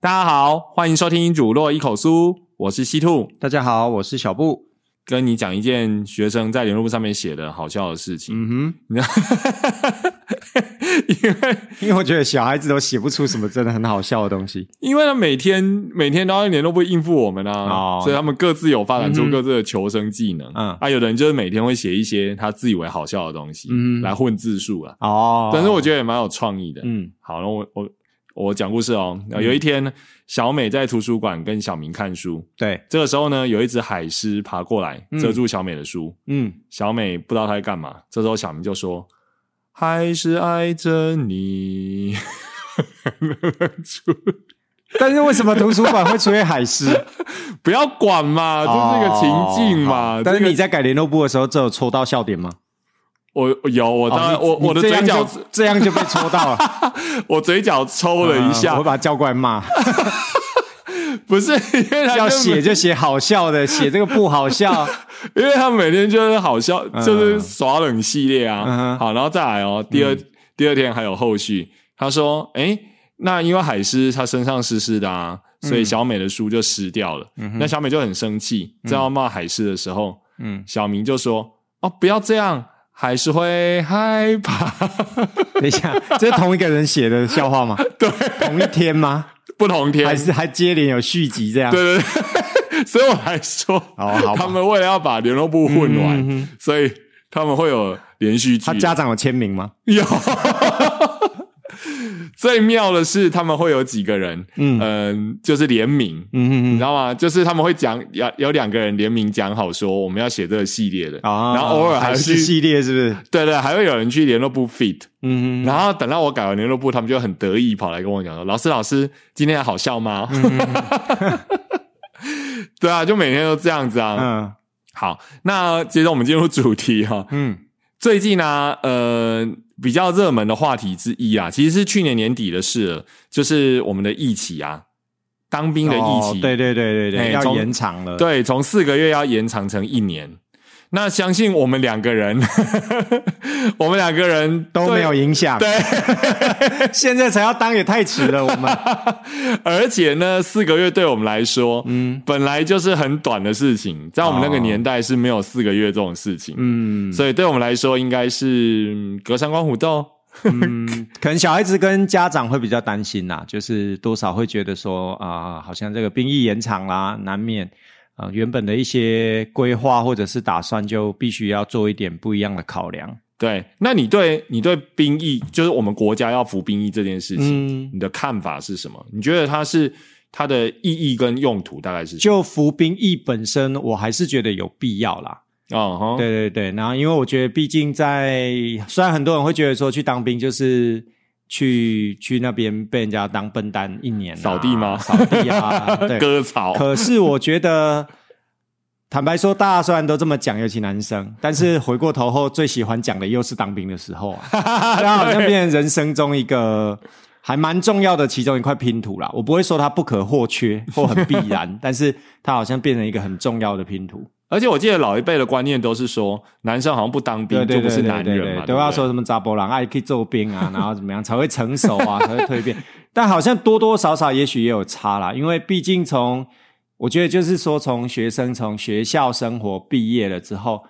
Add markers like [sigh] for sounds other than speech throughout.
大家好，欢迎收听《主落一口酥》，我是西兔，大家好，我是小布。跟你讲一件学生在联络簿上面写的好笑的事情。嗯哼，你知道，因为因为我觉得小孩子都写不出什么真的很好笑的东西。因为他每天每天都要联络簿应付我们啊，哦所以他们各自有发展出各自的求生技能。嗯啊，有的人就是每天会写一些他自以为好笑的东西，嗯来混字数啊。哦，但是我觉得也蛮有创意的。嗯好，那我我我讲故事哦。有一天，小美在图书馆跟小明看书，对，这个时候呢，有一只海狮爬过来嗯遮住小美的书。嗯小美不知道她在干嘛，这时候小明就说：“还是爱着你。[laughs] ”但是为什么图书馆会出现海狮？[laughs] 不要管嘛，这是一个情境嘛。哦但是你在改联络簿的时候，这有戳到笑点吗？我我有我当然、哦我我的嘴角这样就被戳到了，[laughs] 我嘴角抽了一下，嗯我把他叫过来骂，[laughs] 不是因为他要写就写好笑的，写这个不好笑。[laughs] 因为他每天就是好笑，嗯就是耍冷系列啊。嗯好，然后再来哦，第二、第二天还有后续。他说：“哎，那因为海狮它身上湿湿的啊，所以小美的书就湿掉了。那小美就很生气，正要骂海狮的时候，嗯，小明就说：‘哦，不要这样，还是会害怕。[laughs] 等一下，这是同一个人写的笑话吗？[laughs] 对，同一天吗？’不同天还是还接连有续集这样？对对对，[laughs] 所以我还说，哦好吧他们为了要把联络部混完，嗯嗯所以他们会有连续剧。他家长有签名吗？有。[laughs] 最妙的是，他们会有几个人，嗯。嗯就是联名，嗯嗯嗯，你知道吗？就是他们会讲，有有两个人联名讲好说我们要写这个系列的，啊，然后偶尔还是系列，是不是？对对，还会有人去联络部 fit，嗯嗯然后等到我改完联络部，他们就很得意跑来跟我讲说：“老师，老师，今天好笑吗？” [laughs] 对啊，就每天都这样子啊。嗯。好，那接着我们进入主题哈、嗯最近呢、呃，比较热门的话题之一啊，其实是去年年底的事了，就是我们的疫情啊，当兵的疫情，哦对对对对对，要延长了。对，从四个月要延长成一年。那相信我们两个人，[laughs] 我们两个人都没有影响。对，[laughs] 现在才要当也太迟了。我们 [laughs] 而且呢，四个月对我们来说，嗯，本来就是很短的事情，在我们那个哦年代是没有四个月这种事情，嗯所以对我们来说应该是嗯隔山观虎斗。嗯，可能小孩子跟家长会比较担心啦，就是多少会觉得说啊、好像这个兵役延长啦，难免啊、原本的一些规划或者是打算，就必须要做一点不一样的考量。对，那你对你对兵役，就是我们国家要服兵役这件事情，嗯，你的看法是什么？你觉得它是它的意义跟用途大概是什么？就服兵役本身，我还是觉得有必要啦。哦哈，对对对，然后因为我觉得，毕竟在虽然很多人会觉得说去当兵就是去去那边被人家当笨蛋一年、啊、扫地吗扫地啊，[laughs] 对。割草，可是我觉得，坦白说，大家虽然都这么讲，尤其男生，但是回过头后最喜欢讲的又是当兵的时候啊，[laughs] 它好像变成人生中一个。还蛮重要的其中一块拼图啦，我不会说它不可或缺或很必然，[laughs] 但是它好像变成一个很重要的拼图。而且我记得老一辈的观念都是说，男生好像不当兵就不是男人嘛，都要说什么扎波郎爱可以做兵啊，然后怎么样才会成熟啊，才会蜕变。[laughs] 但好像多多少少也许也有差啦，因为毕竟从我觉得就是说，从学生从学校生活毕业了之后，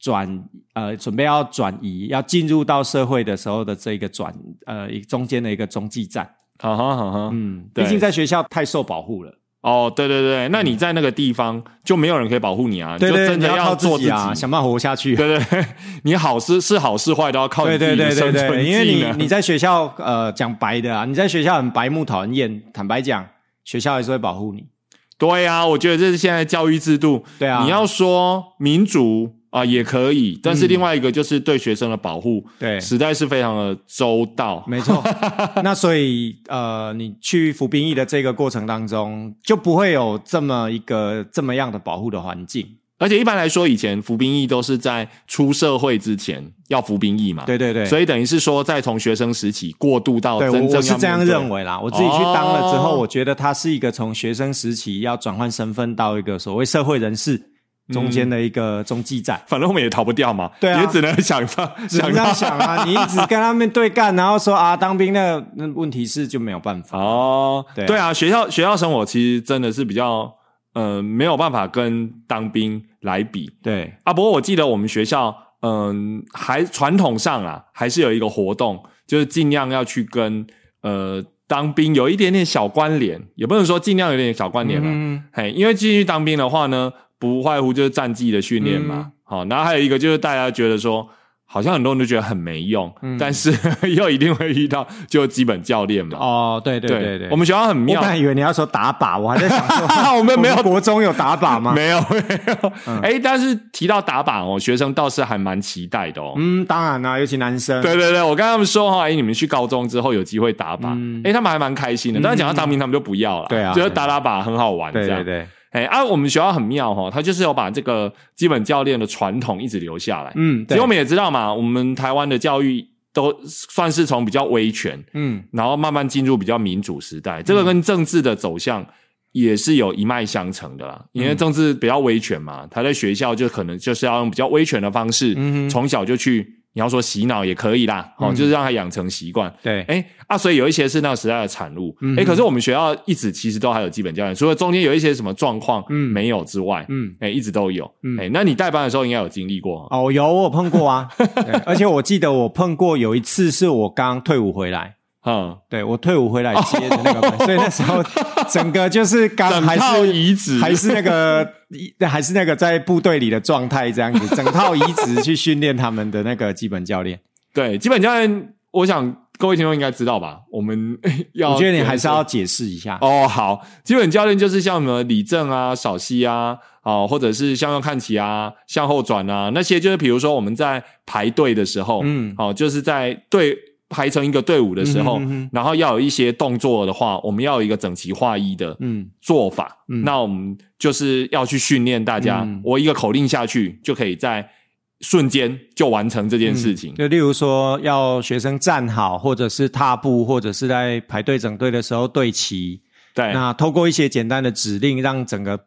转呃准备要转移要进入到社会的时候的这个转呃中间的一个中继站。好哈好哈，嗯，毕竟在学校太受保护了，哦，对对对，那你在那个地方就没有人可以保护你啊，对对，你就真的你要靠做自己啊，想办法活下去。对对对，[laughs] 你好是是好是坏都要靠自己生存因为你你在学校呃讲白的啊，你在学校很白目讨人厌，坦白讲，学校还是会保护你。对啊、我觉得这是现在教育制度。对啊你要说民主啊、也可以，但是另外一个就是对学生的保护，嗯对实在是非常的周到。没错，[laughs] 那所以呃，你去服兵役的这个过程当中，就不会有这么一个这么样的保护的环境。而且一般来说，以前服兵役都是在出社会之前要服兵役嘛。对对对，所以等于是说，在从学生时期过渡到对，真正我我是这样认为啦。我自己去当了之后，哦我觉得他是一个从学生时期要转换身份到一个所谓社会人士中间的一个中继站。反正我们也逃不掉嘛，对啊也只能想到 [laughs] 只能这样想啊！你一直跟他们对干，然后说啊，当兵那那问题是就没有办法。哦，对啊对啊，学校学校生活其实真的是比较呃没有办法跟当兵来比对，啊。不过我记得我们学校嗯、还传统上啊还是有一个活动，就是尽量要去跟呃当兵有一点点小关联，也不能说尽量有点小关联了、嗯，嘿，因为进去当兵的话呢，不外乎就是战绩的训练嗯。嘛。好、然后还有一个就是大家觉得说，好像很多人都觉得很没用，嗯。但是 [laughs] 又一定会遇到就基本教练嘛。哦，对对对对，我们学校很妙。我妙本，来以为你要说打靶，我还在想说，[laughs] 我们没有。国中有打靶吗？[laughs] 没有没有，哎、但是提到打靶哦，学生倒是还蛮期待的哦。嗯，当然啦，尤其男生。对对对，我跟他们说哈，哎、你们去高中之后有机会打靶，哎、嗯他们还蛮开心的。但是讲到当兵，他们就不要了，对啊觉得打打靶很好玩，这样。对对对，哎、啊，我们学校很妙哈，他就是有把这个基本教练的传统一直留下来。嗯，对。其实我们也知道嘛，我们台湾的教育都算是从比较威权，嗯。然后慢慢进入比较民主时代，这个跟政治的走向也是有一脉相承的啦。因为政治比较威权嘛，他在学校就可能就是要用比较威权的方式，嗯从小就去，你要说洗脑也可以啦，哦，就是让他养成习惯。对，哎啊，所以有一些是那个时代的产物。嗯哎、可是我们学校一直其实都还有基本教练，除了中间有一些什么状况嗯没有之外，嗯。哎、一直都有。嗯哎、那你代班的时候应该有经历过。哦，有我有碰过啊，[laughs] 对而且我记得我碰过有一次是我刚退伍回来，嗯，对我退伍回来接的那个班，[laughs] 所以那时候整个就是刚还是移植还是那个还是那个在部队里的状态这样子，整套移植去训练他们的那个基本教练。对基本教练，我想各位听众应该知道吧？我们 [laughs] 要，我觉得你还是要解释一下。哦，好，基本教练就是像什么李正啊、少熙啊，哦，或者是向右看齐啊、向后转啊，那些就是比如说我们在排队的时候，嗯哦，就是在队排成一个队伍的时候，嗯哼嗯哼然后要有一些动作的话，我们要有一个整齐划一的嗯做法。嗯那我们就是要去训练大家，嗯我一个口令下去就可以在瞬间就完成这件事情。就例如说要学生站好，或者是踏步，或者是在排队整队的时候对齐。对，那透过一些简单的指令，让整个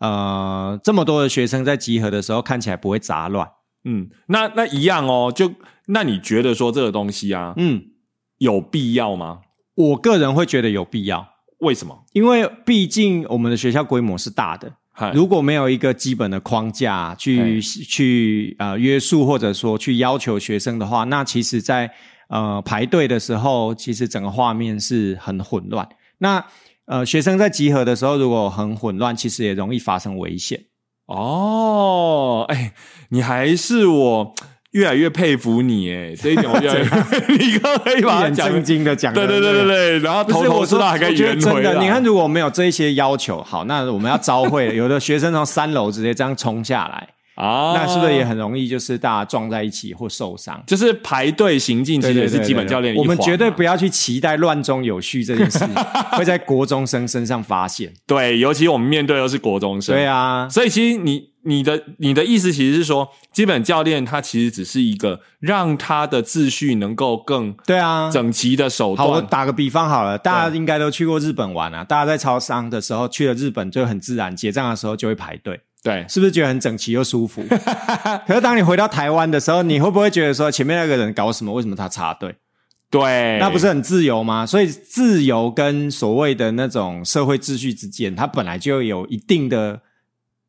呃这么多的学生在集合的时候看起来不会杂乱。嗯，那那一样哦，就那你觉得说这个东西啊，嗯，有必要吗？我个人会觉得有必要，为什么？因为毕竟我们的学校规模是大的，如果没有一个基本的框架去去呃约束或者说去要求学生的话，那其实在呃排队的时候，其实整个画面是很混乱。那呃学生在集合的时候，如果很混乱，其实也容易发生危险。哦，哎，你还是我越来越佩服你，哎，这一点我越来越，你刚刚可以把它讲得正经的讲的，对对对对对，然后头头不是道还可以圆回的，你看，如果没有这一些要求，好，那我们要招会，有的学生从三楼直接这样冲下来，啊，那是不是也很容易就是大家撞在一起或受伤？就是排队行进，其实也是基本教练。我们绝对不要去期待乱中有序这件事 [laughs] 会在国中生身上发现。对，尤其我们面对的是国中生，对啊，所以其实你你的你的意思其实是说，基本教练他其实只是一个让他的秩序能够更对啊。整齐的手好，我。打个比方好了，大家应该都去过日本玩啊。大家在超商的时候去了日本，就很自然，结账的时候就会排队，对，是不是觉得很整齐又舒服？[laughs] 可是当你回到台湾的时候，你会不会觉得说前面那个人搞什么？为什么他插队？对，那不是很自由吗？所以自由跟所谓的那种社会秩序之间，它本来就有一定的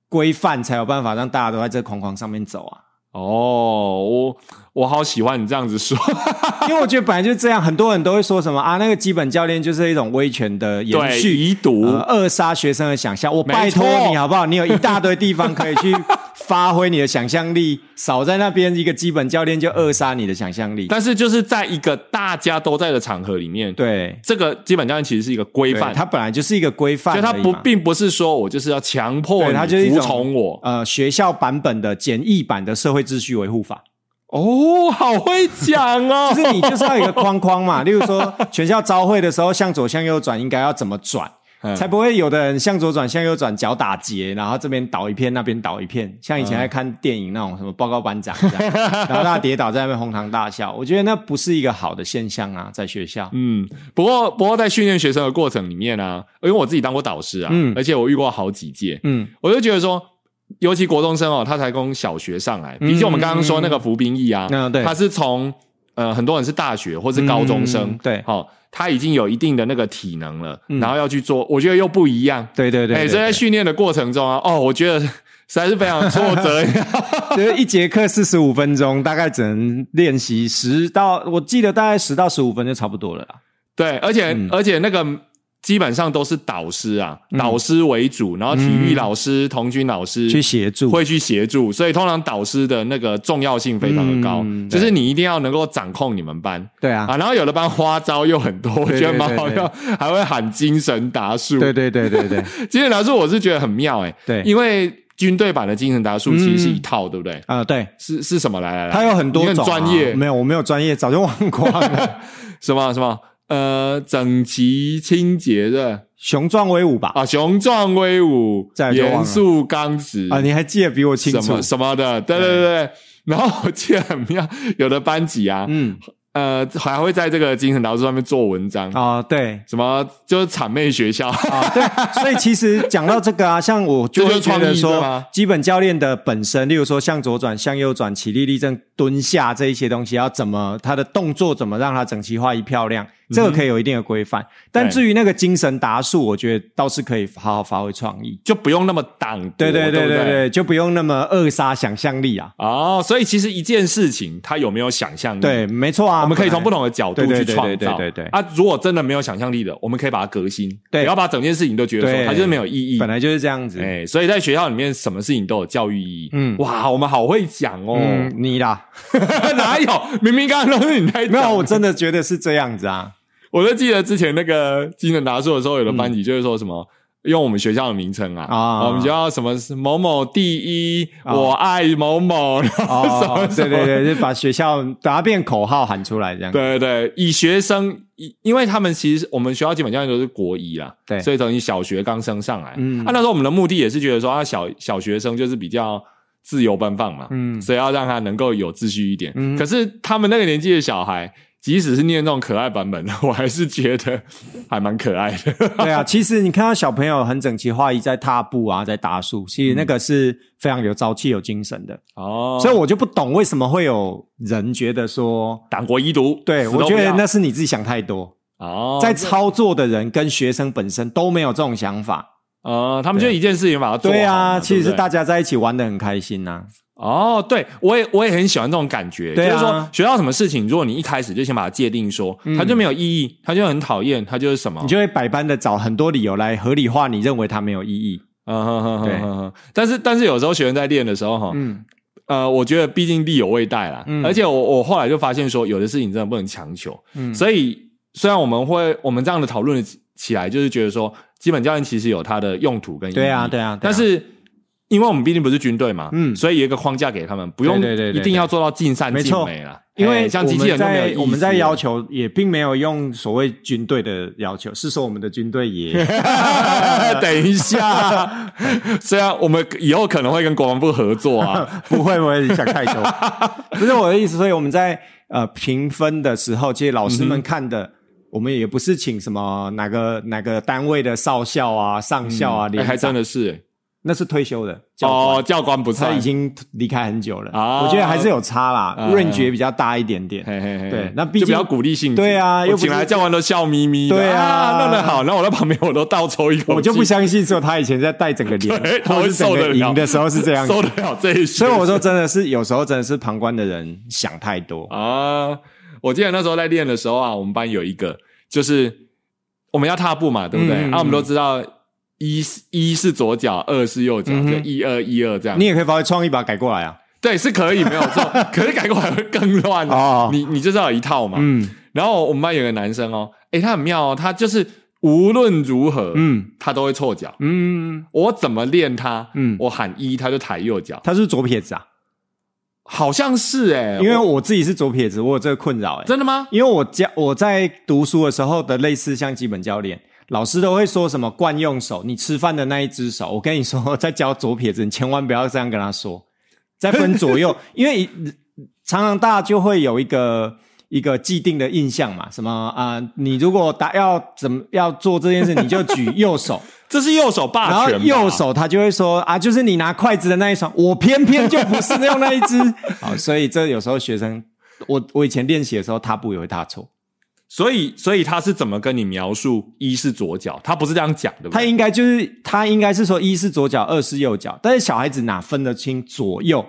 规范，才有办法让大家都在这框框上面走啊。哦，我我好喜欢你这样子说，[laughs] 因为我觉得本来就是这样，很多人都会说什么啊，那个基本教练就是一种威权的延，续，遗毒，呃，扼杀学生的想象。我拜托你好不好？你有一大堆地方可以去发挥你的想象力，少在那边一个基本教练就扼杀你的想象力。但是就是在一个大家都在的场合里面，对，这个基本教练其实是一个规范，它本来就是一个规范而已嘛，就他不并不是说我就是要强迫对，你服它就是一种从我。呃学校版本的简易版的社会秩序维护法。哦，好会讲哦，[laughs] 就是你就是要有一个框框嘛，[laughs] 例如说全校招会的时候向左向右转应该要怎么转，嗯。才不会有的人向左转向右转，脚打结，然后这边倒一片，那边倒一片，像以前在看电影那种什么报告班长这样，[laughs] 然后大家跌倒在那边哄堂大笑，我觉得那不是一个好的现象啊，在学校。嗯，不过不过在训练学生的过程里面呢、因为我自己当过导师啊，嗯。而且我遇过好几届，嗯，我就觉得说，尤其国中生哦，他才从小学上来，嗯比起我们刚刚说那个服兵役啊，嗯对。他是从呃很多人是大学或是高中生，嗯对。好、他已经有一定的那个体能了，然后要去做，我觉得又不一样，对对对哎，对所以在训练的过程中啊，哦，我觉得 [laughs] 实在是非常挫折，[laughs] 就是一节课四十五分钟，大概只能练习十到，我记得大概十到十五分就差不多了啦。对，而且、嗯。而且那个基本上都是导师啊，导师为主，然后体育老师、童军老师嗯。去协助。会去协助，所以通常导师的那个重要性非常的高，嗯就是你一定要能够掌控你们班。对啊，啊。然后有的班花招又很多，我对觉得蛮好对笑，还会喊精神达数。对对对对对。[laughs] 精神达数我是觉得很妙哎、对，因为军队版的精神达数其实是一套，对不对？啊、对，是是什么？来来来，它有很多专业，没有，我没有专业，早就忘光了。[laughs] 什么什么呃，整齐清洁的。雄壮威武吧？啊，雄壮威武，严肃刚直。啊，你还记得比我清楚。什么？什么的，对对。对对。[laughs] 然后我记得很妙，有的班级啊，嗯，呃，还会在这个精神导师上面做文章，啊，对。什么就是谄媚学校，啊，对，所以其实讲到这个啊，像我就 [laughs] 觉得说，基本教练的本身，例如说向左转、向右转、起立、立正、蹲下这一些东西，要怎么他的动作怎么让他整齐划一漂亮，这个可以有一定的规范。但至于那个精神达数，我觉得倒是可以好好发挥创意。就不用那么挡夺，对对对不对对对，就不用那么扼杀想象力啊。哦，所以其实一件事情，它有没有想象力？对，，没错啊，我们可以从不同同的角度对对对去创造。对对对对啊，如果真的没有想象力的，我们可以把它革新，对不要把整件事情都觉得说它就是没有意义。本来就是这样子。哎，所以在学校里面，什么事情都有教育意义。嗯哇，我们好会讲哦。嗯，你啦，[laughs] 哪有？明明刚刚都是你在讲。没有，我真的觉得是这样子啊。我就记得之前那个精神达数的时候，有的班级就是说什么。用我们学校的名称啊，啊。我们学校什么某某第一，啊。我爱某某，然后什么哦，什么。对对对，就把学校把它变口号喊出来，这样。对对，以学生，以因为他们其实我们学校基本教练都是国一啦，对。所以等于小学刚升上来，嗯。啊，那时候我们的目的也是觉得说，啊，小小学生就是比较自由奔放嘛，嗯。所以要让他能够有秩序一点。嗯。可是他们那个年纪的小孩，即使是念那种可爱版本的，[laughs] 我还是觉得还蛮可爱的。[laughs] 对啊，其实你看到小朋友很整齐划一在踏步啊，在打树，其实那个是非常有朝气、有精神的。哦，所以我就不懂为什么会有人觉得说，党国遗毒，对我觉得那是你自己想太多。哦，在操作的人跟学生本身都没有这种想法。呃，他们就一件事情把它做好嘛对啊，其实大家在一起玩的很开心呐、哦，对，我也我也很喜欢这种感觉，对啊就是说学到什么事情，如果你一开始就先把它界定说，它就没有意义，它就很讨厌，它就是什么你，就会百般的找很多理由来合理化你认为它没有意义。嗯哼哼对哼哼哼。但是但是有时候学生在练的时候哈，嗯，呃，我觉得毕竟力有未逮啦，嗯而且我我后来就发现说，有的事情真的不能强求，嗯所以虽然我们会我们这样的讨论起来，就是觉得说，基本教练其实有它的用途跟对啊，对啊但是。因为我们毕竟不是军队嘛，嗯。所以有一个框架给他们，不用对对对对一定要做到尽善尽美了。因为哎像机器人在我们在要求也并没有用所谓军队的要求，是说我们的军队也 [laughs] [laughs] 等一下，虽然我们以后可能会跟国防部合作啊，[laughs] 不会，我也想太多，不是我的意思。所以我们在呃评分的时候，其实老师们看的，我们也不是请什么哪个哪个单位的少校啊、上校啊，哎连长还真的是。哎那是退休的教官。哦，教官不在，他已经离开很久了。啊。我觉得还是有差啦啊，range 也比较大一点点。嘿嘿嘿，对那毕竟就比较鼓励性，对啊又请来教官都笑眯眯的，对啊。弄得好，那我在旁边我都倒抽一口，我就不相信说他以前在带整个连 [laughs] 对，他是整受得了。的时候是这样子。受得了这一些，所以我说真的是有时候真的是旁观的人想太多。啊，我记得那时候在练的时候啊，我们班有一个就是我们要踏步嘛，对不对？嗯啊，我们都知道一是一是左脚，二是右脚，嗯就一二一二这样你。也可以发挥创意把它改过来啊。对，是可以没有错，[laughs] 可是改过来会更乱哦你你就是要有一套嘛。嗯然后我们班有个男生哦，诶，他很妙哦，他就是无论如何，嗯他都会错脚。嗯，我怎么练他？嗯我喊一，他就抬右脚，他是左撇子啊，好像是诶，因为我我自己是左撇子，我有这个困扰哎、真的吗？因为我教我在读书的时候的类似像基本教练，老师都会说什么惯用手，你吃饭的那一只手。我跟你说，[laughs] 在教左撇子，你千万不要这样跟他说。在分左右，[laughs] 因为常常大家就会有一个一个既定的印象嘛，什么啊、你如果打要怎么要做这件事，你就举右手，[laughs] 这是右手然后霸权吧，右手他就会说啊，就是你拿筷子的那一双，我偏偏就不是用那一只。好，所以这有时候学生，我我以前练习的时候，踏步也会踏错。所以所以他是怎么跟你描述一是左脚？他不是这样讲的，他应该就是他应该是说一是左脚，二是右脚，但是小孩子哪分得清左右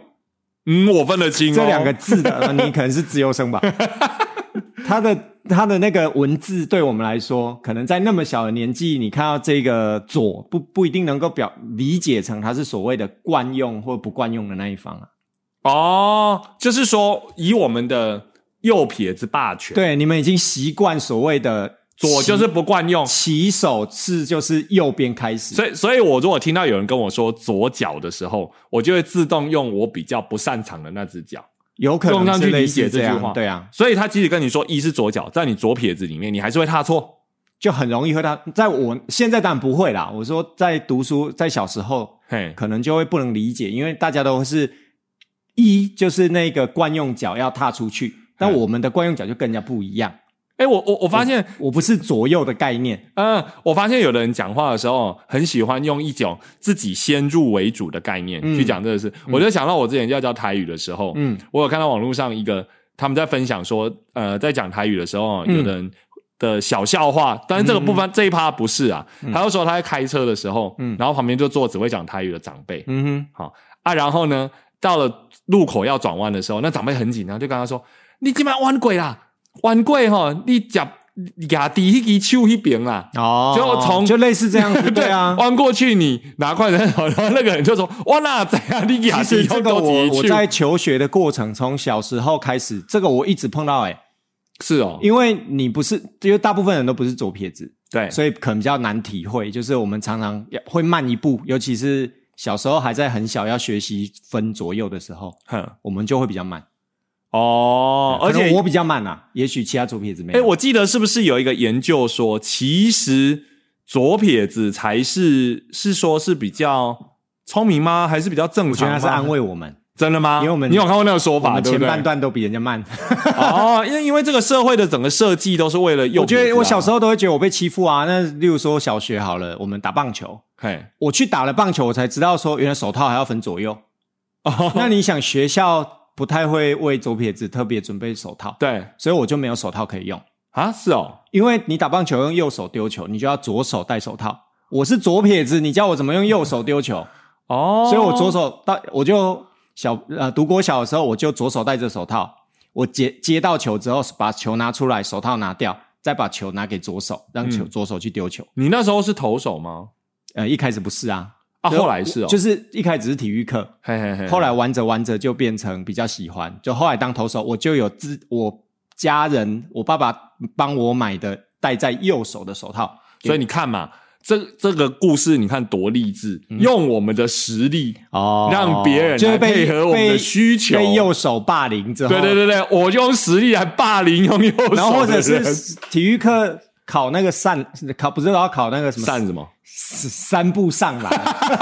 嗯，我分得清、哦、这两个字的？[laughs] 呃你可能是自由生吧？他的他的那个文字对我们来说，可能在那么小的年纪，你看到这个左不不一定能够表理解成他是所谓的惯用或不惯用的那一方啊。哦，就是说以我们的右撇子霸权，对，你们已经习惯所谓的左就是不惯用，起手是就是右边开始，所以所以我如果听到有人跟我说左脚的时候，我就会自动用我比较不擅长的那只脚。有可能用上去是理解这句话。对啊，所以他即使跟你说一是左脚，在你左撇子里面，你还是会踏错。就很容易会踏，在我现在当然不会啦。我说在读书，在小时候嘿，可能就会不能理解，因为大家都是一就是那个惯用脚要踏出去，但嗯。我们的惯用脚就更加不一样。哎、我我我发现，我不是左右的概念，嗯、我发现有的人讲话的时候，很喜欢用一种自己先入为主的概念、去讲这个事。我就想到我之前要教台语的时候，嗯，我有看到网络上一个他们在分享说，呃，在讲台语的时候，有的人的小笑话，但是这个部分、这一趴不是啊，他就说他在开车的时候，嗯。然后旁边就坐只会讲台语的长辈，嗯哼。好啊，然后呢，到了路口要转弯的时候，那长辈很紧张，就跟他说：“你今晚弯过啦，弯过吼，你夹压低迄支手迄边啦。”，哦，就从就类似这样子，[laughs] 对啊。弯过去你拿筷子，然后那个人就说：“我哪怎样？你压其实低这个我我在求学的过程，从小时候开始，这个我一直碰到哎、是哦，因为你不是，因为大部分人都不是左撇子，对，所以可能比较难体会。就是我们常常要会慢一步，尤其是小时候还在很小要学习分左右的时候，哼我们就会比较慢。哦，而且我比较慢啊，也许其他左撇子没哎，有。我记得是不是有一个研究说，其实左撇子才是是说是比较聪明吗？还是比较正常吗？我觉得他是安慰我们，真的吗？因为我们你有看过那个说法？前半段都比人家慢。哦，因为因为这个社会的整个设计都是为了右、我觉得我小时候，候都会觉得我被欺负啊。那例如说小学好了，我们打棒球，嘿，我去打了棒球，我才知道说原来手套还要分左右。哦，那你想学校不太会为左撇子特别准备手套，对所以我就没有手套可以用。啊，是哦，因为你打棒球用右手丢球，你就要左手戴手套。我是左撇子，你教我怎么用右手丢球，[laughs] 哦，所以我左手戴，我就小呃读国小的时候，我就左手戴着手套，我接接到球之后，把球拿出来，手套拿掉，再把球拿给左手，让球、嗯左手去丢球。你那时候是投手吗？呃，一开始不是啊，啊，后来是哦，就是一开始只是体育课，嘿嘿嘿，后来玩着玩着就变成比较喜欢，就后来当投手，我就有自我家人，我爸爸帮我买的戴在右手的手套，所以你看嘛，这这个故事你看多励志，用我们的实力哦。让别人来就配合我们的被需求，被右手霸凌之后，对对对对，我就用实力来霸凌用右手，然后或者是体育课考那个扇考，不是都要考那个什么？扇什么三步上来，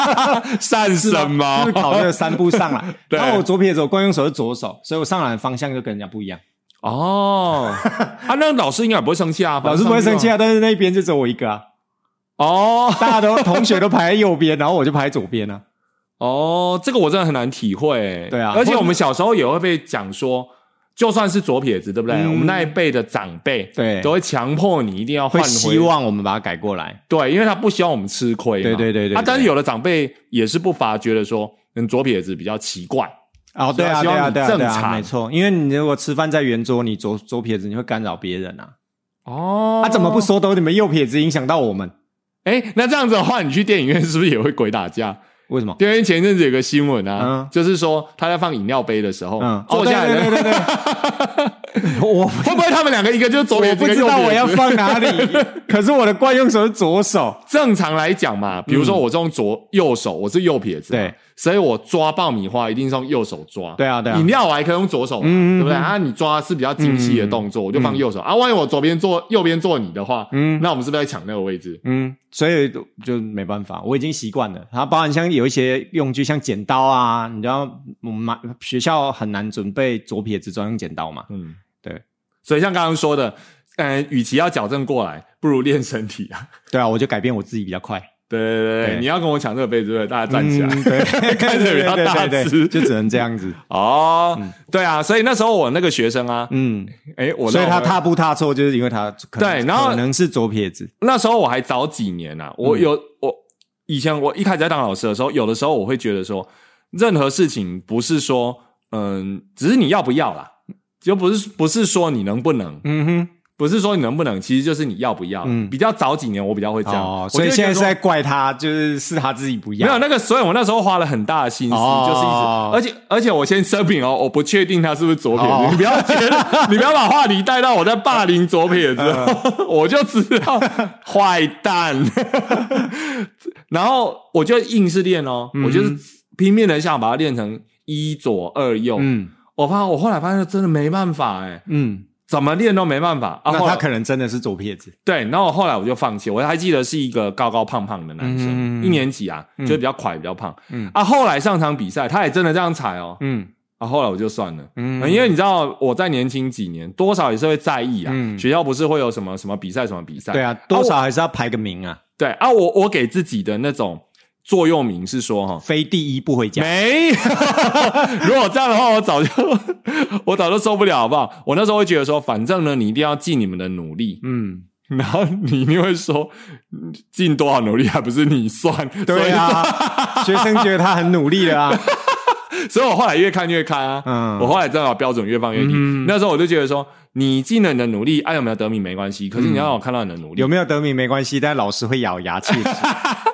[laughs] 散是吗什么就是考那个三步上来。[laughs] 对然后我左撇子，我惯用手是左手，所以我上来的方向就跟人家不一样。哦，[laughs] 啊，那老师应该也不会生气啊，老师不会生气啊。啊，但是那边就只有我一个啊，哦大家都同学都排在右边，然后我就排在左边啊。哦，这个我真的很难体会。对啊而且我们小时候也会被讲说，就算是左撇子，对不对？嗯我们那一辈的长辈对都会强迫你一定要换希望我们把它改过来。对，因为他不希望我们吃亏嘛。对对对对啊，但是有的长辈也是不乏觉得说，嗯，左撇子比较奇怪。哦，对啊，对啊，对啊，对啊，正常没错。因为你如果吃饭在圆桌，你左左撇子，你会干扰别人啊。哦啊，怎么不？说都你们右撇子影响到我们？哎，那这样子的话，你去电影院是不是也会鬼打架？为什么？因为前一阵子有个新闻啊，嗯。就是说他在放饮料杯的时候，嗯，坐下来的、哦对对对对。对，[laughs] 我会不会他们两个一个就是左撇子，我不知道我要放哪里，[laughs] 可是我的惯用手是左手。正常来讲嘛，比如说我是用左右手，我是右撇子，对所以我抓爆米花一定是用右手抓。对啊对啊饮料我还可以用左手嘛，嗯嗯对不对？啊，你抓是比较精细的动作，我就放右手啊。万一我左边做，右边做你的话，嗯那我们是不是在抢那个位置？嗯，所以就没办法，我已经习惯了。然后包含像有一些用具，像剪刀啊，你知道我们买学校很难准备左撇子专用剪刀嘛？嗯，对所以像刚刚说的，呃，与其要矫正过来，不如练身体啊。对啊，我就改变我自己比较快。对对对对，你要跟我抢这个杯子，对？大家站起来。[laughs] 看着比较大只就只能这样子。哦，对啊，所以那时候我那个学生啊，嗯，哎，我所以他踏步踏错，就是因为他对然后可能是左撇子。那时候我还早几年啊，我有、我以前我一开始在当老师的时候，有的时候我会觉得说，任何事情不是说，嗯，只是你要不要啦，就不是不是说你能不能，嗯哼，不是说你能不能，其实就是你要不要。嗯。比较早几年我比较会这样，哦，所以现在是在怪他，就是是他自己不要。没有那个，所以我那时候花了很大的心思，哦。就是一直，而且而且我先声明哦，我不确定他是不是左撇子，哦。你不要觉得，[laughs] 你不要把话题带到我在霸凌左撇子，嗯。[laughs] 我就知道坏蛋，[laughs] 然后我就硬是练哦，我就是拼命的想把它练成一左二右，嗯。我发现我后来发现真的没办法哎，嗯，怎么练都没办法啊，那后他可能真的是左撇子。对，然后后来我就放弃。我还记得是一个高高胖胖的男生，嗯一年级啊，就比较快，比较胖。嗯啊，后来上场比赛，他也真的这样踩哦。嗯啊，后来我就算了，嗯嗯，因为你知道我在年轻几年，多少也是会在意啊。嗯学校不是会有什么什么比赛，什么比赛？对啊，多少还是要排个名啊，对啊，我我给自己的那种座右铭是说哈，非第一不回家。没有，如果这样的话，我早就我早就受不了，好不好？我那时候会觉得说，反正呢，你一定要尽你们的努力，嗯，然后你一定会说，嗯尽多少努力还不是你算？对啊，学生觉得他很努力了啊。所以，所以我后来越看越开啊。嗯我后来真的把标准越放越低。嗯那时候我就觉得说，你尽了你的努力，爱有没有得名没关系，可是你要让我看到你的努力。有没有得名没关系，但老师会咬牙切齿，[laughs]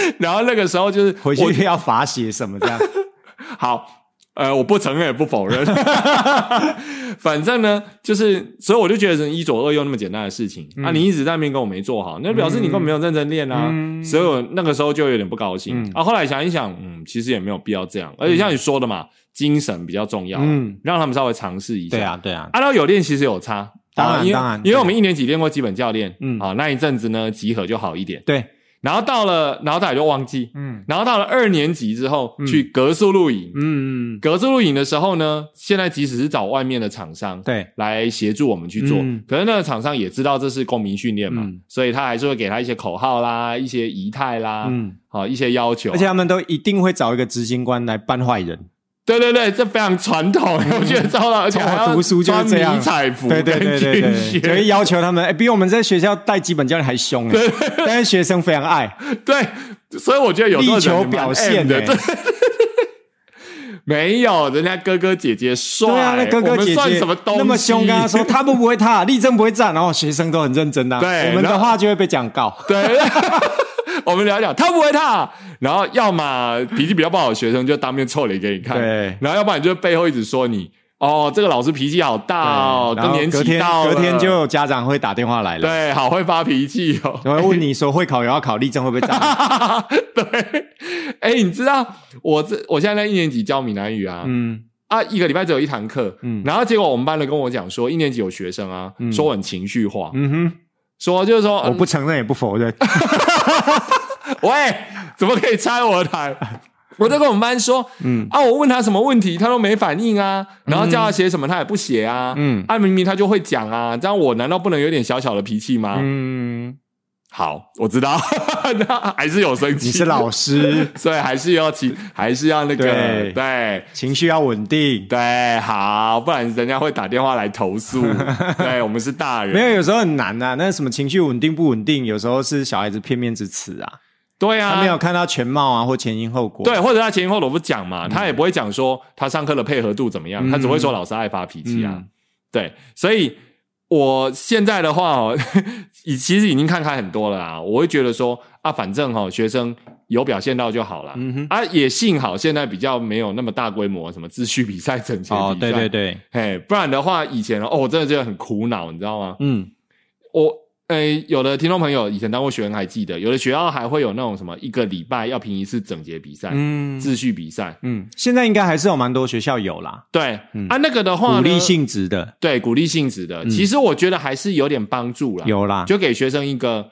[laughs] 然后那个时候就是回我去要罚写什么这样。[laughs] 好，呃，我不承认也不否认，[laughs] 反正呢，就是，所以我就觉得是一左二右那么简单的事情、啊，你一直在那边跟我没做好，那表示你根本没有认真练啊，嗯。所以我那个时候就有点不高兴、嗯。啊。后来想一想，嗯，其实也没有必要这样，而且像你说的嘛，精神比较重要，嗯。让他们稍微尝试一下。对啊，对啊，按照有练其实有差，当然当然因为我们一年级练过基本教练，嗯。啊，那一阵子呢集合就好一点，对，然后到了，然后再来就忘记，嗯。然后到了二年级之后、去格数露营，嗯，格数露营的时候呢，现在即使是找外面的厂商对，来协助我们去做，嗯。可是那个厂商也知道这是公民训练嘛，嗯。所以他还是会给他一些口号啦、一些仪态啦，嗯，好、一些要求，而且他们都一定会找一个执行官来扮坏人。对对对，这非常传统，我觉得超到，而且还要读书就是穿这样。迷彩服，对对对对对，靴就会要求他们，哎，比我们在学校带基本教练还凶哎，但是学生非常爱，对，所以我觉得有时候力求人蛮表现的，欸对。没有，人家哥哥姐姐帅，对啊，那哥哥姐姐算什么东西？那么凶，跟他说他们不会踏，立正不会站，然后学生都很认真的啊，对我们的话就会被讲告。对，[laughs] 我们聊聊。他不会踏，然后要么脾气比较不好的学生就当面臭脸给你看，对。然后要不然你就背后一直说你哦，这个老师脾气好大哦，然年隔天期到了隔天就有家长会打电话来了，对，好会发脾气哦。然后问你说会考也要考，立正会不会站？[laughs] 对，哎，你知道我这我现在在一年级教闽南语啊，嗯。啊，一个礼拜只有一堂课，嗯。然后结果我们班的跟我讲说，一年级有学生啊，说我很情绪化，嗯哼，说就是说，我不承认也不否认，[laughs] [laughs] 喂，怎么可以拆我的台？我就跟我们班说，嗯。啊，我问他什么问题，他都没反应啊，然后叫他写什么，他也不写啊，嗯。啊，明明他就会讲啊，这样我难道不能有点小小的脾气吗？嗯，好，我知道，[laughs] 那还是有生气，你是老师，[laughs] 所以还是要情，还是要那个，对对情绪要稳定。对，好，不然人家会打电话来投诉。[laughs] 对我们是大人，没有，有时候很难啊。那什么情绪稳定不稳定，有时候是小孩子片面之词啊，对啊，他没有看到全貌啊，或前因后果。对，或者他前因后果不讲嘛，他也不会讲说他上课的配合度怎么样，他只会说老师爱发脾气啊。嗯对，所以我现在的话哦，[laughs] 已其实已经看开很多了啊。我会觉得说啊，反正哈、哦，学生有表现到就好了。嗯哼，啊，也幸好现在比较没有那么大规模，什么秩序比赛、整齐比赛，哦，对对，对，嘿，不然的话，以前哦，我真的觉得很苦恼，你知道吗？嗯，我诶，有的听众朋友以前当过学员还记得，有的学校还会有那种什么一个礼拜要评一次整洁比赛、嗯。秩序比赛，嗯，现在应该还是有蛮多学校有啦，对、啊，那个的话鼓励性质的对鼓励性质的，其实我觉得还是有点帮助啦，有啦，就给学生一个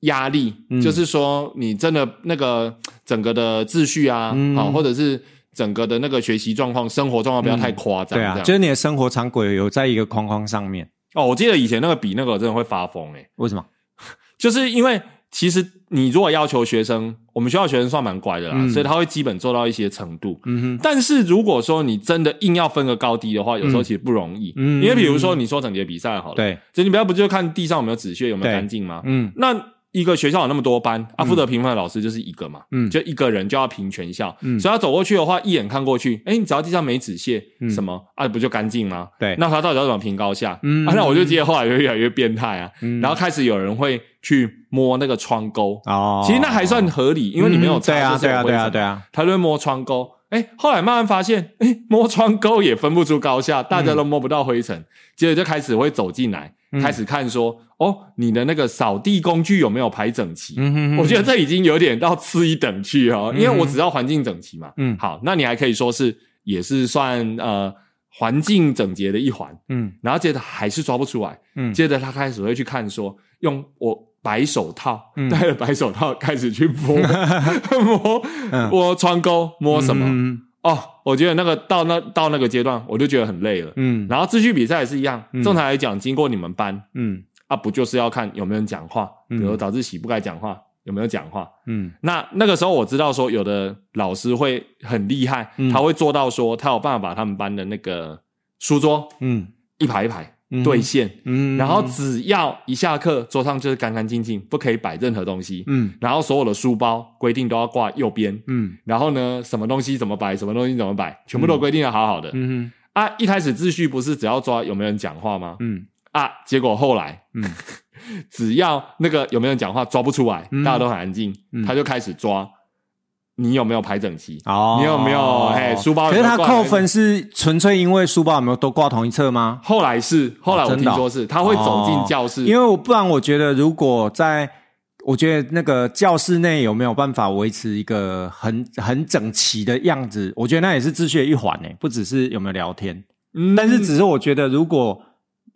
压力，嗯。就是说你真的那个整个的秩序啊，嗯。好、或者是整个的那个学习状况、生活状况不要太夸张，对啊，就是你的生活常轨有在一个框框上面，哦，我记得以前那个比那个真的会发疯诶、为什么？[laughs] 就是因为其实你如果要求学生，我们学校学生算蛮乖的啦，嗯所以他会基本做到一些程度。嗯哼，但是如果说你真的硬要分个高低的话，有时候其实不容易。嗯因为比如说你说整节比赛好了，，对，所以你不要不就看地上有没有纸屑有没有对干净吗？嗯那一个学校有那么多班，啊，负责评分的老师就是一个嘛，嗯。就一个人就要评全校，嗯。所以他走过去的话，一眼看过去，哎，你只要地上没纸屑，嗯。什么啊，不就干净吗？对。那他到底要怎么评高下？嗯。啊，那我就记得后来就越来越变态啊，嗯。然后开始有人会去摸那个窗钩，哦，其实那还算合理，因为你没有嗯对啊，对啊，对啊，对啊，他就会摸窗钩。哎，后来慢慢发现，哎，摸窗钩也分不出高下，大家都摸不到灰尘。接着就开始会走进来，嗯。开始看说，哦，你的那个扫地工具有没有排整齐？嗯哼哼我觉得这已经有点到次一等去哦，因为我只要环境整齐嘛。嗯。好，那你还可以说是也是算呃环境整洁的一环，嗯。然后接着还是抓不出来，嗯。接着他开始会去看说，用我白手套，嗯。戴着白手套开始去摸 [laughs] 摸嗯。摸窗钩，摸什么？嗯哦，我觉得那个到那到那个阶段，我就觉得很累了。嗯。然后秩序比赛也是一样，嗯。正常来讲，经过你们班嗯。啊，不就是要看有没有人讲话，比嗯如早自习不该讲话，有没有讲话？嗯。那那个时候我知道说，有的老师会很厉害，嗯。他会做到说，他有办法把他们班的那个书桌嗯。一排一排嗯对线，嗯，然后只要一下课，桌上就是干干净净，不可以摆任何东西。嗯。然后所有的书包规定都要挂右边，嗯。然后呢，什么东西怎么摆，什么东西怎么摆，全部都规定的好好的。嗯。啊，一开始秩序不是只要抓有没有人讲话吗？嗯。啊，结果后来，嗯。[laughs] 只要那个有没有人讲话抓不出来，嗯。大家都很安静，嗯。他就开始抓你有没有排整齐，哦，你有没有嘿书包有可是他扣分是纯粹因为书包有没有都挂同一侧吗？后来是，后来我听说是，他会走进教室，因为我不然我觉得，如果在我觉得那个教室内有没有办法维持一个很很整齐的样子，我觉得那也是秩序的一环呢，不只是有没有聊天。嗯。但是只是我觉得，如果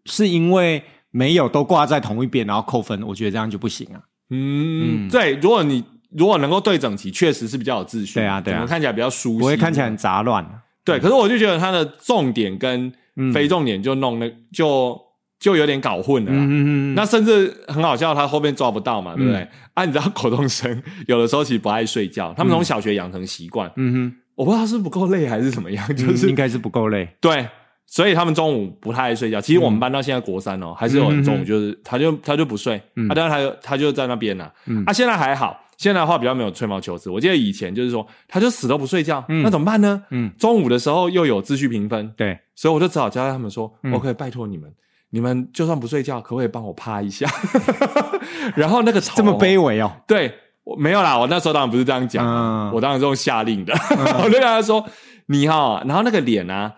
是因为没有都挂在同一边，然后扣分，我觉得这样就不行啊。嗯，嗯。对，如果你如果能够对整齐，确实是比较有秩序，对啊对看起来比较舒适，不会看起来很杂乱。对。可是我就觉得它的重点跟嗯。非重点就弄那就就有点搞混了啦。嗯嗯嗯，那甚至很好笑，他后面抓不到嘛，对不对？嗯。啊，你知道国中生有的时候其实不爱睡觉，他们从小学养成习惯，嗯哼我不知道是不够累还是怎么样，就是、应该是不够累。对，所以他们中午不太爱睡觉。其实我们班到现在国三哦，还是有人中午就是他就他就不睡，嗯。啊，但是他就他就在那边呐、嗯。啊，现在还好，现在的话比较没有吹毛求疵。我记得以前就是说，他就死都不睡觉，嗯那怎么办呢？嗯，中午的时候又有秩序评分，对，所以我就只好交代他们说、嗯 o k 拜托你们，你们就算不睡觉，可不可以帮我趴一下？[laughs] 然后那个这么头卑微哦。对，我没有啦，我那时候当然不是这样讲我当然是用下令的，[laughs] 我就跟他说你哈，然后那个脸啊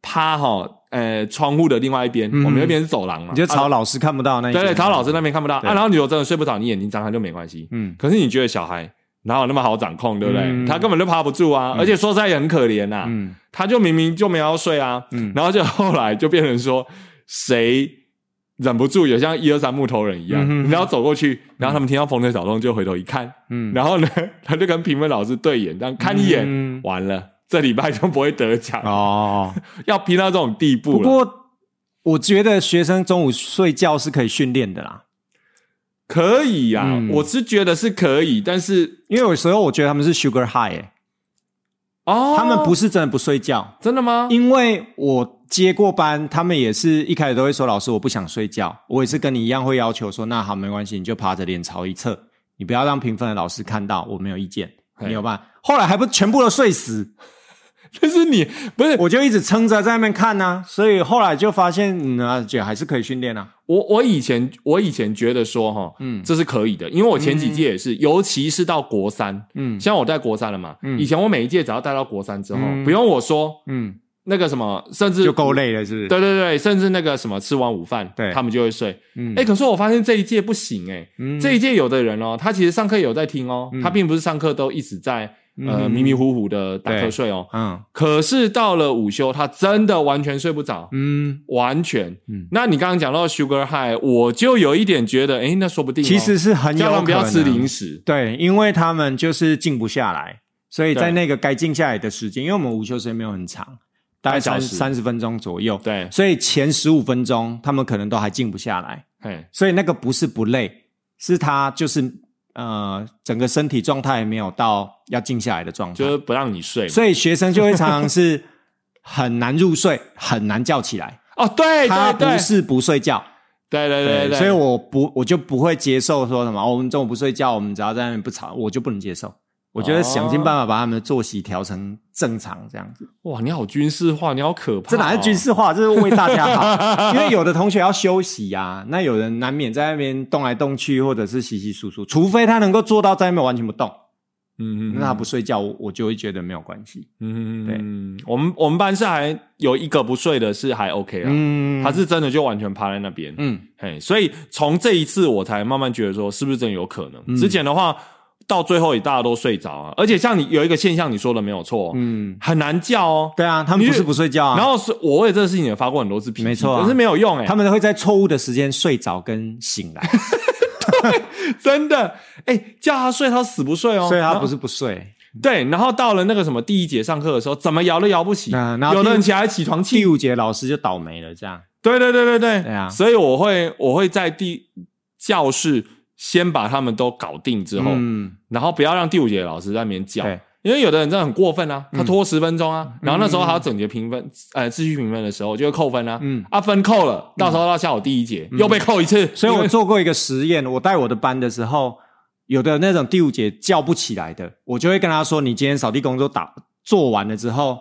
趴哈，呃，窗户的另外一边，嗯。我们那边是走廊嘛，你就朝老师看不到那一边。对对，曹老师那边看不到。对。啊，然后你如果真的睡不着，你眼睛张开就没关系，嗯。可是你觉得小孩哪有那么好掌控，对不对？嗯。他根本就趴不住啊，而且说实在也很可怜呐、嗯。他就明明就没有要睡啊，嗯。然后就后来就变成说谁忍不住，有像一二三木头人一样，然后走过去，然后他们听到风吹草动就回头一看，嗯，然后呢，[laughs] 他就跟评分老师对眼，这样看一眼，嗯。完了，这礼拜就不会得奖，哦。[laughs] 要拼到这种地步了。不过我觉得学生中午睡觉是可以训练的啦，可以呀、嗯我是觉得是可以，但是因为有时候我觉得他们是 sugar high，、欸、哦，他们不是真的不睡觉，真的吗？因为我接过班，他们也是一开始都会说：“老师，我不想睡觉。”我也是跟你一样会要求说：“那好，没关系，你就趴着脸朝一侧，你不要让评分的老师看到，我没有意见，嘿你有办法。”后来还不全部都睡死，[laughs] 但是你不是。我就一直撑着在那边看呢、所以后来就发现，嗯啊，姐还是可以训练啊。我我以前我以前觉得说哈，嗯，这是可以的，因为我前几届也是，尤其是到国三，嗯。像我带国三了嘛，嗯。以前我每一届只要带到国三之后，嗯。不用我说，嗯，那个什么，甚至就够累了，是不是？对对对，甚至那个什么吃完午饭，对。他们就会睡。嗯。哎、可是我发现这一届不行哎、嗯。这一届有的人哦，他其实上课有在听哦，他并不是上课都一直在呃嗯迷迷糊糊的打瞌睡哦。嗯可是到了午休，他真的完全睡不着，嗯，完全。嗯那你刚刚讲到 sugar high，我就有一点觉得，哎，那说不定、哦、其实是很有可能们不要吃零食。对，因为他们就是静不下来，所以在那个该静下来的时间，因为我们午休时间没有很长，大概三三十分钟左右，对，所以前十五分钟他们可能都还静不下来，嘿，所以那个不是不累，是他就是呃整个身体状态没有到要静下来的状态，就是不让你睡。所以学生就会常常是很难入睡，很难叫起来。[laughs] 哦，对他不是不睡觉，对对对对，所以我不我就不会接受说什么、哦、我们中午不睡觉，我们只要在那边不吵，我就不能接受。我觉得想尽办法把他们的作息调成正常这样子，哇，你好军事化，你好可怕、哦。这哪是军事化？这是为大家好。[laughs] 因为有的同学要休息呀、那有人难免在那边动来动去，或者是稀稀疏疏，除非他能够做到在那边完全不动，嗯？嗯那他不睡觉，我我就会觉得没有关系。嗯，对嗯，我们我们班是还有一个不睡的，是还 OK 啊，嗯，他是真的就完全趴在那边，嗯嘿，所以从这一次我才慢慢觉得说，是不是真的有可能？嗯之前的话，到最后也大家都睡着啊，而且像你有一个现象，你说的没有错，嗯，很难叫哦。对啊，他们不是不睡觉啊，然后是我为这个事情也发过很多次脾气，没错啊。可是没有用哎、他们会在错误的时间睡着跟醒来，[laughs] 真的。哎、叫他睡他死不睡哦，所以他不是不睡。对，然后到了那个什么第一节上课的时候，怎么摇都摇不起，嗯然后有的人起来起床气。第五节老师就倒霉了，这样。对对对对对，对啊。所以我会我会在第教室先把他们都搞定之后，嗯，然后不要让第五节的老师在那边叫因为有的人真的很过分啊，他拖十分钟啊，然后那时候还要整节评分，呃，秩序评分的时候就会扣分啊，嗯。啊分扣了，到时候到下午第一节、又被扣一次，所以我做过一个实验，我带我的班的时候，有的那种第五节叫不起来的，我就会跟他说：“你今天扫地工作打做完了之后，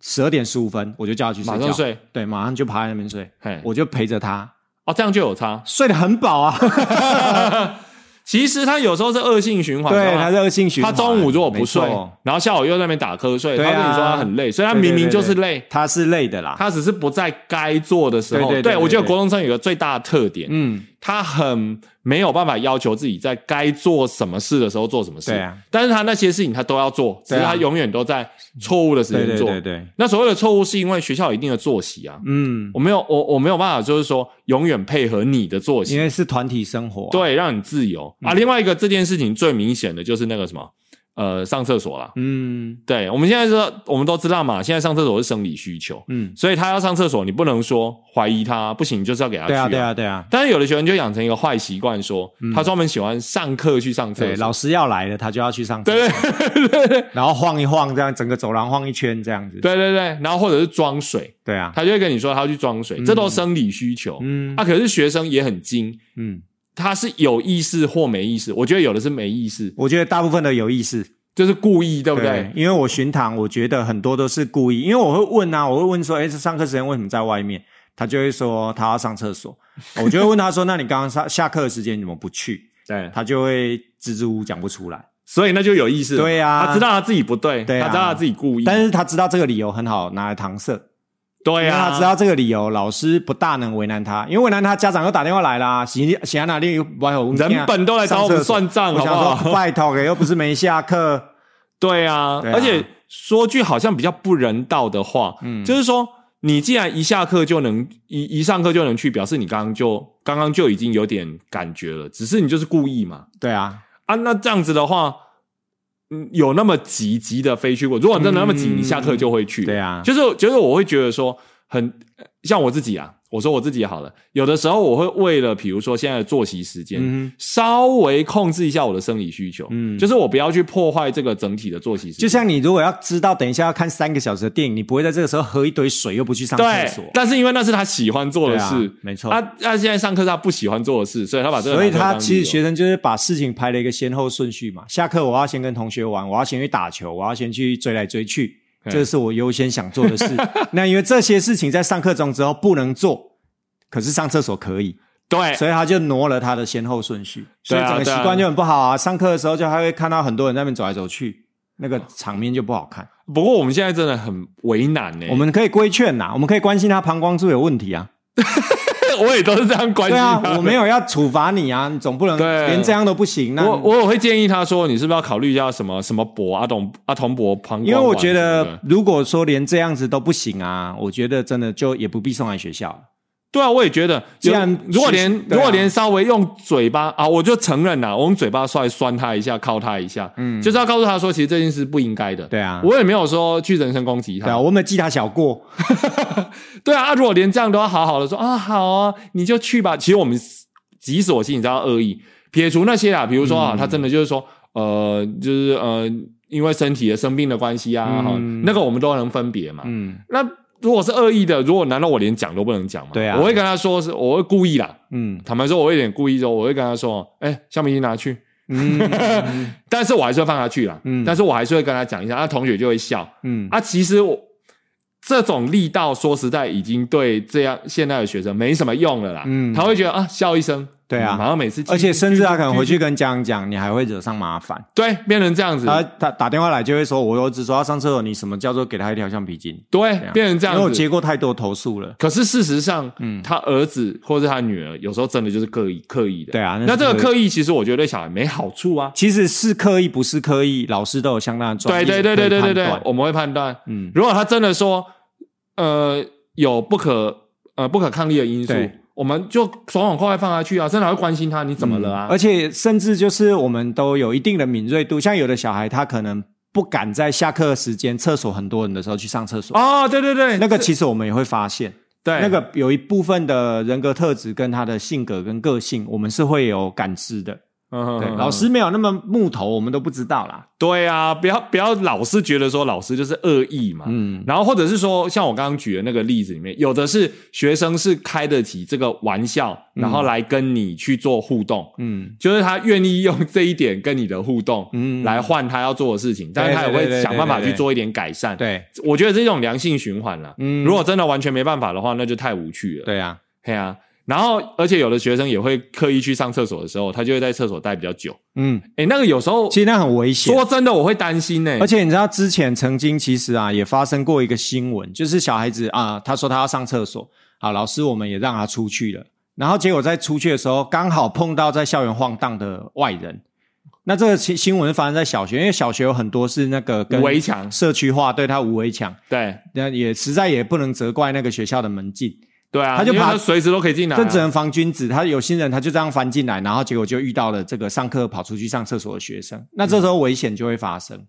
十二点十五分我就叫他去睡觉，马上睡，对，马上就趴在那边睡，嘿，我就陪着他，哦这样就有差。睡得很饱啊。[laughs] 其实他有时候是恶性循环，对，他是恶性循环他。中午如果不睡，然后下午又在那边打瞌睡，他跟你说他很累，所以他明明就是累，他是累的啦。他只是不在该做的时候。对我觉得对国中生有个最大的特点，嗯，他很没有办法要求自己在该做什么事的时候做什么事。对啊，但是他那些事情他都要做，只是他永远都在错误的时对对间做。对对，那所谓的错误，是因为学校有一定的作息啊，嗯，我没有我我没有办法，就是说永远配合你的作息因。为是团体生活、，对，让你自由、嗯啊。另外一个这件事情最明显的就是那个什么，呃，上厕所啦。嗯。对，我们现在说，我们都知道嘛，现在上厕所是生理需求，嗯，所以他要上厕所，你不能说怀疑他不行，就是要给他去、对啊对啊对啊，但是有的学生就养成一个坏习惯，说、他专门喜欢上课去上厕对，所。老师要来了，他就要去上厕对所，对对对然后晃一晃，这样整个走廊晃一圈，这样子。对对对，然后或者是装水，对啊，他就会跟你说他要去装水，这都是生理需求。嗯。啊，可是学生也很精，嗯，他是有意识或没意识，我觉得有的是没意识，我觉得大部分的有意识，就是故意，对不对？因为我巡堂，我觉得很多都是故意，因为我会问啊，我会问说，哎，这上课时间为什么在外面？他就会说他要上厕所，我就会问他说，[laughs] 那你刚刚上下课的时间你怎么不去？对，他就会支支吾吾讲不出来，所以那就有意识了嘛。对啊。他知道他自己不对，对啊。他知道他自己故意，但是他知道这个理由很好拿来搪塞，对啊，他知道这个理由，老师不大能为难他，因为为难他，家长又打电话来啦，写写哪里不好，人本都来找我们算账，好不我想说好？拜托给，又不是没下课，对啊，对啊。而且说句好像比较不人道的话，嗯。就是说你既然一下课就能一一上课就能去，表示你刚刚就刚刚就已经有点感觉了，只是你就是故意嘛。对啊，啊？那这样子的话，嗯，有那么急急的飞去过？如果真的那么急，嗯你下课就会去，对啊，就是就是我会觉得说很像我自己啊，我说我自己好了，有的时候我会为了比如说现在的作息时间，嗯稍微控制一下我的生理需求，嗯就是我不要去破坏这个整体的作息时间。就像你如果要知道等一下要看三个小时的电影，你不会在这个时候喝一堆水又不去上厕对所，，但是因为那是他喜欢做的事，没错他他现在上课是他不喜欢做的事，所以他把这个所以他其实学生就是把事情排了一个先后顺序嘛。下课我要先跟同学玩，我要先去打球，我要先去追来追去，这是我优先想做的事。[laughs] 那因为这些事情在上课中之后不能做，可是上厕所可以，对，所以他就挪了他的先后顺序，所以整个习惯就很不好啊。上课的时候就还会看到很多人在那边走来走去，那个场面就不好看。不过我们现在真的很为难呢、我们可以规劝呐，我们可以关心他膀胱是不是有问题啊。[laughs] [laughs] 我也都是这样关对啊心他，的我没有要处罚你啊，你总不能连这样都不行。那我我也会建议他说，你是不是要考虑一下什么什么博阿董阿童博膀胱管因为我觉得，如果说连这样子都不行啊，我觉得真的就也不必送来学校了。对啊，我也觉得，既然如果连、啊如果连稍微用嘴巴啊，我就承认啦，我用嘴巴稍微酸他一下，靠他一下，嗯，就是要告诉他说，其实这件事不应该的。对啊我也没有说去人身攻击他。对啊，我们记他小过，[laughs] 对啊，啊如果连这样都要好好的说啊，好啊，你就去吧。其实我们即使我心里知道恶意，撇除那些啊，比如说嗯啊，他真的就是说，呃，就是呃，因为身体的生病的关系啊，哈、嗯那个我们都能分别嘛。嗯那如果是恶意的，如果难道我连讲都不能讲吗？对啊我会跟他说是，我会故意啦。嗯坦白说，我有点故意说，我会跟他说，哎、橡皮筋拿去。嗯 [laughs] 但是我还是会放他去啦。嗯但是我还是会跟他讲一下，那同学就会笑。嗯，啊，其实我这种力道，说实在，已经对这样现在的学生没什么用了啦。嗯他会觉得啊，笑一声，对啊嗯马上每次，而且甚至他可能回去跟家长讲，你还会惹上麻烦。对变成这样子，他他打电话来就会说，我儿子说要上厕所，你什么叫做给他一条橡皮筋？对变成这样因为我。接过太多投诉了。可是事实上，嗯他儿子或者他女儿有时候真的就是刻意刻意的。对啊那这个刻刻意，其实我觉得对小孩没好处啊。其实是刻意不是刻意，老师都有相当的专业对对对对对对对我们会判断。嗯，如果他真的说，呃，有不可呃不可抗力的因素对，我们就爽爽快快放下去啊，真的还会关心他你怎么了啊？而且甚至就是我们都有一定的敏锐度，像有的小孩他可能不敢在下课时间厕所很多人的时候去上厕所，哦，对对对，那个其实我们也会发现，对那个有一部分的人格特质跟他的性格跟个性，我们是会有感知的。对，嗯嗯。嗯老师没有那么木头，我们都不知道啦。对啊，不要不要老是觉得说老师就是恶意嘛，嗯，然后或者是说像我刚刚举的那个例子里面，有的是学生是开得起这个玩笑，然后来跟你去做互动，嗯。就是他愿意用这一点跟你的互动，嗯。来换他要做的事情，但是他也对对对会想办法对对对去做一点改善。对。我觉得这种良性循环啦。嗯。如果真的完全没办法的话，那就太无趣了。对啊，嘿啊，然后而且有的学生也会刻意去上厕所的时候，他就会在厕所待比较久。嗯，诶，那个有时候其实那很危险。说真的，我会担心呢、而且你知道，之前曾经其实啊，也发生过一个新闻，就是小孩子啊，他说他要上厕所，好，老师我们也让他出去了，然后结果在出去的时候，刚好碰到在校园晃荡的外人。那这个新新闻发生在小学，因为小学有很多是那个跟无围墙。社区化，对他无围墙，对。那也实在也不能责怪那个学校的门禁，对啊，他就爬随时都可以进来、啊。这只能防君子。他有心人，他就这样翻进来，然后结果就遇到了这个上课跑出去上厕所的学生，那这时候危险就会发生。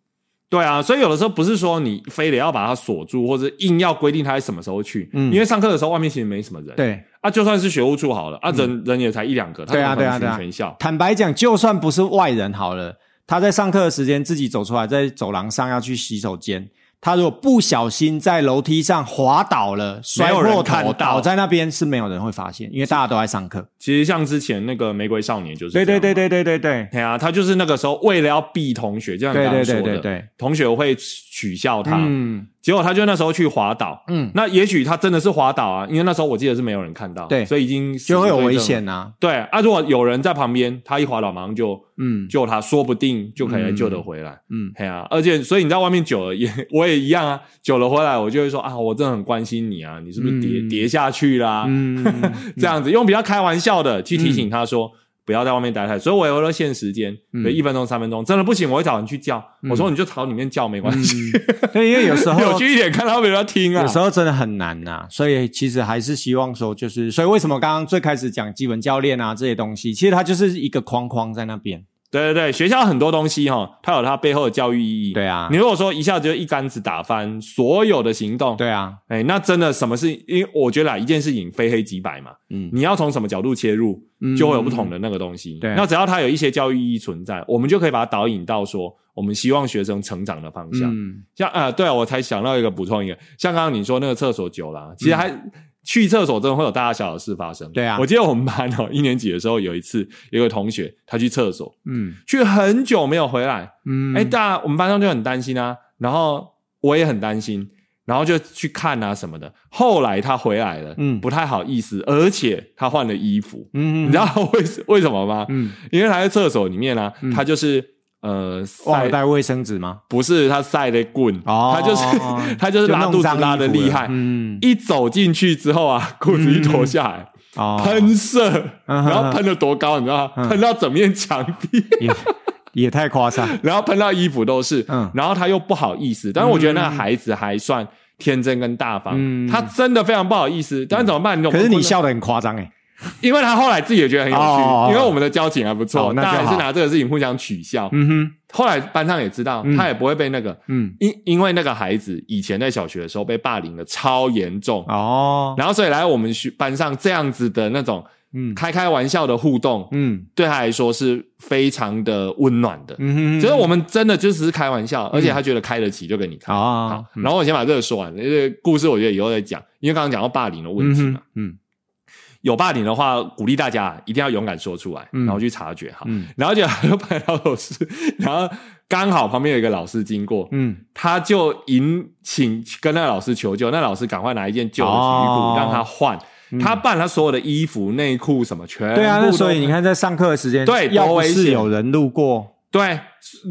对啊，所以有的时候不是说你非得要把它锁住，或者硬要规定他什么时候去，嗯因为上课的时候外面其实没什么人。对，啊，就算是学务处好了，啊人、人也才一两个，他对啊对啊对啊全全校。坦白讲，就算不是外人好了，他在上课的时间自己走出来，在走廊上要去洗手间，他如果不小心在楼梯上滑倒了，摔没有人破头倒在那边，是没有人会发现，因为大家都在上课。其实像之前那个玫瑰少年就是对对对对对对对对。啊，他就是那个时候为了要避同学，就像你刚刚说的，对对对对对。同学会取笑他，嗯。结果他就那时候去滑倒，嗯，那也许他真的是滑倒啊，因为那时候我记得是没有人看到，对。所以已经就会有危险呐、对啊，如果有人在旁边，他一滑倒，马上就嗯。救他，说不定就可以救得回来。嗯，嘿啊，而且所以你在外面久了也，[laughs] 我也一样啊，久了回来我就会说啊，我真的很关心你啊，你是不是跌、嗯。跌下去啦？嗯，[laughs] 这样子用比较开玩笑的去提醒他说。不要在外面待太久，所以我也会限时间，一分钟、三分钟，真的不行，我会找人去叫。我说你就朝里面叫没关系，[laughs] 对，因为有时候有趣一点，看他们有没有听啊有。时候真的很难呐、所以其实还是希望说，就是所以为什么刚刚最开始讲基本教练啊这些东西，其实它就是一个框框在那边。对对对，学校很多东西哈，它有它背后的教育意义。对啊你如果说一下子就一竿子打翻所有的行动，对啊，哎，那真的什么是？因为我觉得啊，一件事情非黑即白嘛，嗯你要从什么角度切入，嗯就会有不同的那个东西。对那只要它有一些教育意义存在，我们就可以把它导引到说，我们希望学生成长的方向。嗯像啊、对啊，我才想到一个补充一个，像刚刚你说那个厕所久了啊，其实还、去厕所真的会有大大小小的事发生。对啊我记得我们班哦，[laughs] 一年级的时候有一次，有一个同学他去厕所，嗯去很久没有回来，嗯，哎、大我们班上就很担心啊。然后我也很担心，然后就去看啊什么的。后来他回来了，嗯不太好意思，而且他换了衣服，嗯，你知道为为什么吗？嗯，因为他在厕所里面呢、他就是呃晒忘了带卫生纸吗？不是他晒的棍，哦他就是 [laughs] 他就是拉肚子拉的厉害，嗯，一走进去之后啊，裤子一脱下来，哦，喷射，然后喷了多高，你知道吗？喷到整面墙壁，也也太夸张，然后喷到衣服都是，嗯。然后他又不好意思，但是我觉得那个孩子还算天真跟大方，嗯。他真的非常不好意思，但是怎么办？可是你笑得很夸张哎，[laughs] 因为他后来自己也觉得很有趣，哦因为我们的交情还不错，哦那就好大家也是拿这个事情互相取笑。嗯哼，后来班上也知道，他也不会被那个，嗯，因因为那个孩子以前在小学的时候被霸凌的超严重，哦，然后所以来我们学班上这样子的那种嗯。开开玩笑的互动，嗯。对他来说是非常的温暖的。嗯哼，就是我们真的就只是开玩笑，而且他觉得开得起就给你开。啊好，，然后我先把这个说完，这个故事我觉得以后再讲，因为刚刚讲到霸凌的问嗯题嘛。哼，，嗯有霸凌的话，鼓励大家一定要勇敢说出来，嗯然后去察觉哈。嗯然后就就拍到老师，然后刚好旁边有一个老师经过，嗯，他就引请跟那个老师求救，那老师赶快拿一件旧的体育裤、哦让他换，他办他所有的衣服、内裤什么全对啊，那所以你看在上课的时间，对要不多危险是有人路过，对，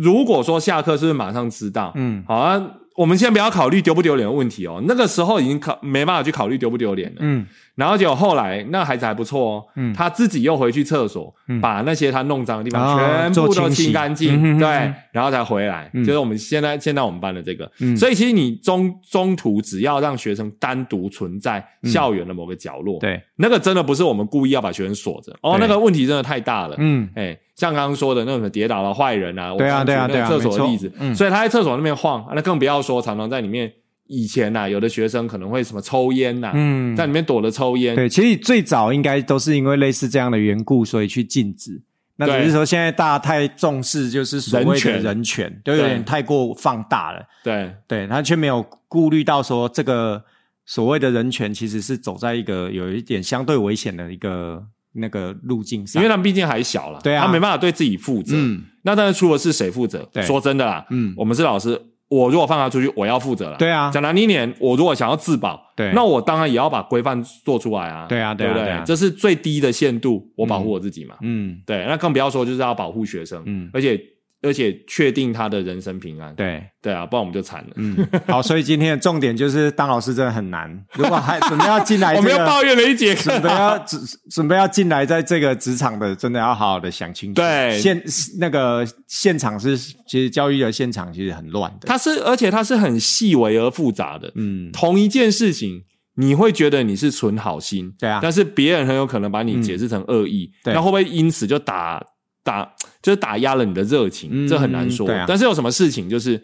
如果说下课是不是马上知道？嗯好啊，我们先不要考虑丢不丢脸的问题哦，那个时候已经考没办法去考虑丢不丢脸了。嗯然后结果后来那孩子还不错哦，嗯。他自己又回去厕所，把那些他弄脏的地方哦全部都清干净，对，然后才回来。就是我们现在现在我们班的这个，嗯。所以其实你中中途只要让学生单独存在校园的某个角落，，对，那个真的不是我们故意要把学生锁着哦，那个问题真的太大了，嗯。哎，像刚刚说的那种跌倒了坏人啊，对啊对啊对啊那个厕所的例子，嗯。所以他在厕所那边晃，啊那更不要说常常在里面。以前呐、有的学生可能会什么抽烟呐、嗯在里面躲着抽烟，对，其实最早应该都是因为类似这样的缘故，所以去禁止。那只是说现在大家太重视就是所谓的人权都有点太过放大了。对对他却没有顾虑到说这个所谓的人权其实是走在一个有一点相对危险的一个那个路径上。因为他们毕竟还小了，对啊他没办法对自己负责。嗯那但是出了事谁负责？对说真的啦，嗯我们是老师，我如果放他出去，我要负责了。对啊讲难听一点，我如果想要自保，对那我当然也要把规范做出来啊。对啊对对不对？这是最低的限度，我保护我自己嘛。嗯对，那更不要说就是要保护学生，嗯而且而且确定他的人生平安。对。对啊，不然我们就惨了。嗯，好，所以今天的重点就是当老师真的很难。如果还准备要进来、[laughs] 这我们要，抱怨了一节课准备要准准备要进来，在这个职场的，真的要好好的想清楚。对现那个现场是，其实教育的现场其实很乱的。它是，而且它是很细微而复杂的。嗯，同一件事情，你会觉得你是存好心，对啊但是别人很有可能把你解释成恶意，对那会不会因此就打打就是打压了你的热情？嗯这很难说。对啊但是有什么事情就是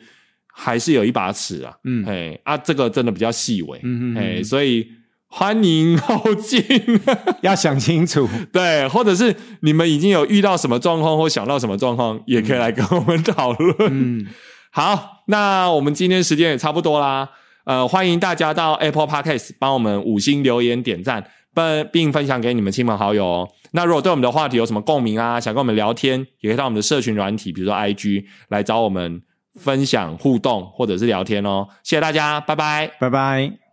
还是有一把尺啊，嗯哎啊，这个真的比较细微，嗯嗯嗯哎，所以欢迎后进，[laughs] 要想清楚。[laughs] 对，或者是你们已经有遇到什么状况或想到什么状况，也可以来跟我们讨论。嗯，好，那我们今天时间也差不多啦。呃，欢迎大家到 Apple Podcast 帮我们五星留言点赞，并并分享给你们亲朋好友哦。那如果对我们的话题有什么共鸣啊，想跟我们聊天，也可以到我们的社群软体，比如说 IG 来找我们分享互动或者是聊天哦。谢谢大家，拜拜。拜拜。